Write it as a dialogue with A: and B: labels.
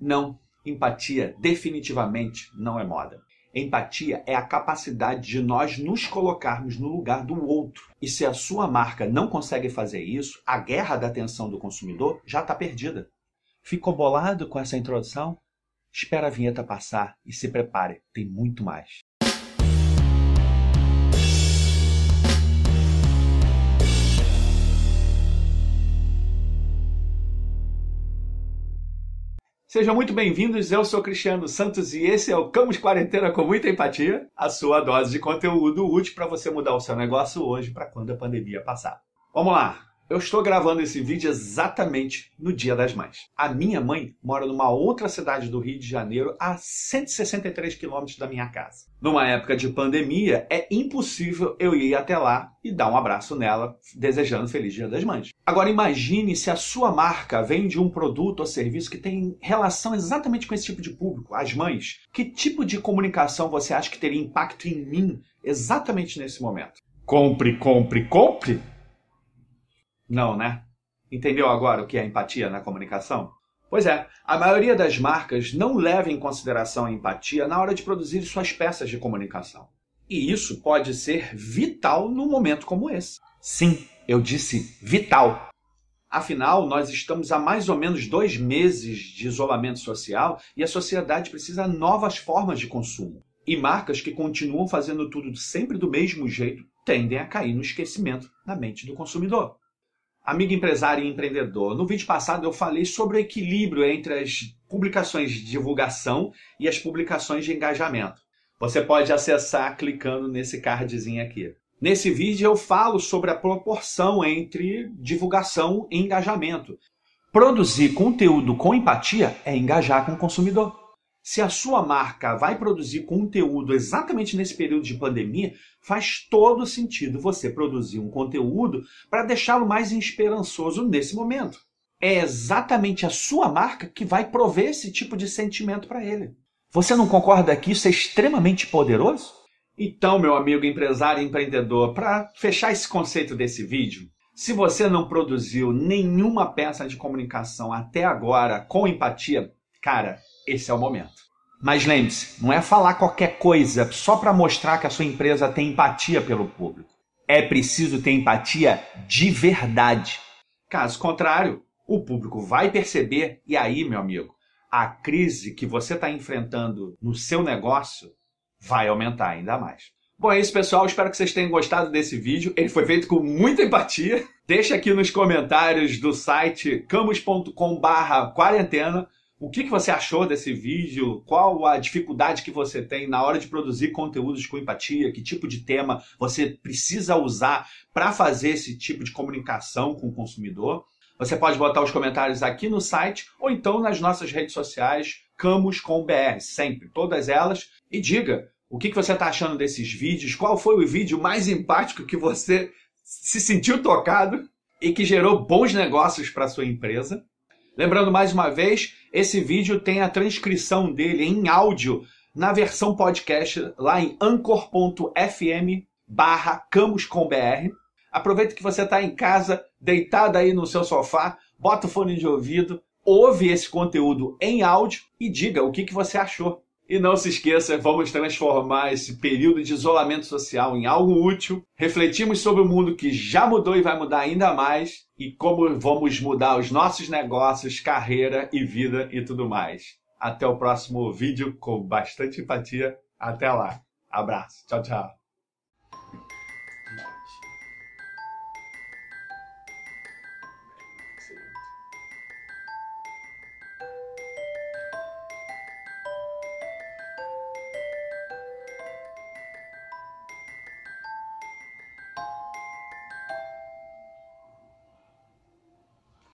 A: Não, empatia definitivamente não é moda. Empatia é a capacidade de nós nos colocarmos no lugar do outro. E se a sua marca não consegue fazer isso, a guerra da atenção do consumidor já está perdida. Ficou bolado com essa introdução? Espera a vinheta passar e se prepare, tem muito mais. Sejam muito bem-vindos, eu sou Cristiano Santos e esse é o Camus Quarentena com muita empatia, a sua dose de conteúdo útil para você mudar o seu negócio hoje para quando a pandemia passar. Vamos lá! Eu estou gravando esse vídeo exatamente no Dia das Mães. A minha mãe mora numa outra cidade do Rio de Janeiro, a 163 quilômetros da minha casa. Numa época de pandemia, é impossível eu ir até lá e dar um abraço nela, desejando Feliz Dia das Mães. Agora imagine se a sua marca vende um produto ou serviço que tem relação exatamente com esse tipo de público, as mães. Que tipo de comunicação você acha que teria impacto em mim exatamente nesse momento? Compre, compre, compre? Não, né? Entendeu agora o que é empatia na comunicação? Pois é, a maioria das marcas não leva em consideração a empatia na hora de produzir suas peças de comunicação. E isso pode ser vital num momento como esse. Sim, eu disse vital. Afinal, nós estamos há mais ou menos dois meses de isolamento social e a sociedade precisa de novas formas de consumo. E marcas que continuam fazendo tudo sempre do mesmo jeito tendem a cair no esquecimento na mente do consumidor. Amigo empresário e empreendedor, no vídeo passado eu falei sobre o equilíbrio entre as publicações de divulgação e as publicações de engajamento. Você pode acessar clicando nesse cardzinho aqui. Nesse vídeo eu falo sobre a proporção entre divulgação e engajamento. Produzir conteúdo com empatia é engajar com o consumidor. Se a sua marca vai produzir conteúdo exatamente nesse período de pandemia, faz todo sentido você produzir um conteúdo para deixá-lo mais esperançoso nesse momento. É exatamente a sua marca que vai prover esse tipo de sentimento para ele. Você não concorda que isso é extremamente poderoso? Então, meu amigo empresário e empreendedor, para fechar esse conceito desse vídeo, se você não produziu nenhuma peça de comunicação até agora com empatia, cara, esse é o momento. Mas lembre-se, não é falar qualquer coisa só para mostrar que a sua empresa tem empatia pelo público. É preciso ter empatia de verdade. Caso contrário, o público vai perceber e aí, meu amigo, a crise que você está enfrentando no seu negócio vai aumentar ainda mais. Bom, é isso, pessoal. Espero que vocês tenham gostado desse vídeo. Ele foi feito com muita empatia. Deixa aqui nos comentários do site camus.com/quarentena o que, que você achou desse vídeo? Qual a dificuldade que você tem na hora de produzir conteúdos com empatia? Que tipo de tema você precisa usar para fazer esse tipo de comunicação com o consumidor? Você pode botar os comentários aqui no site ou então nas nossas redes sociais, Camus com BR, sempre, todas elas. E diga o que, que você está achando desses vídeos, qual foi o vídeo mais empático que você se sentiu tocado e que gerou bons negócios para sua empresa. Lembrando mais uma vez, esse vídeo tem a transcrição dele em áudio na versão podcast lá em anchor.fm barra camuscombr. Aproveita que você está em casa, deitado aí no seu sofá, bota o fone de ouvido, ouve esse conteúdo em áudio e diga o que, que você achou. E não se esqueça, vamos transformar esse período de isolamento social em algo útil. Refletimos sobre o mundo que já mudou e vai mudar ainda mais e como vamos mudar os nossos negócios, carreira e vida e tudo mais. Até o próximo vídeo com bastante empatia. Até lá. Abraço. Tchau, tchau.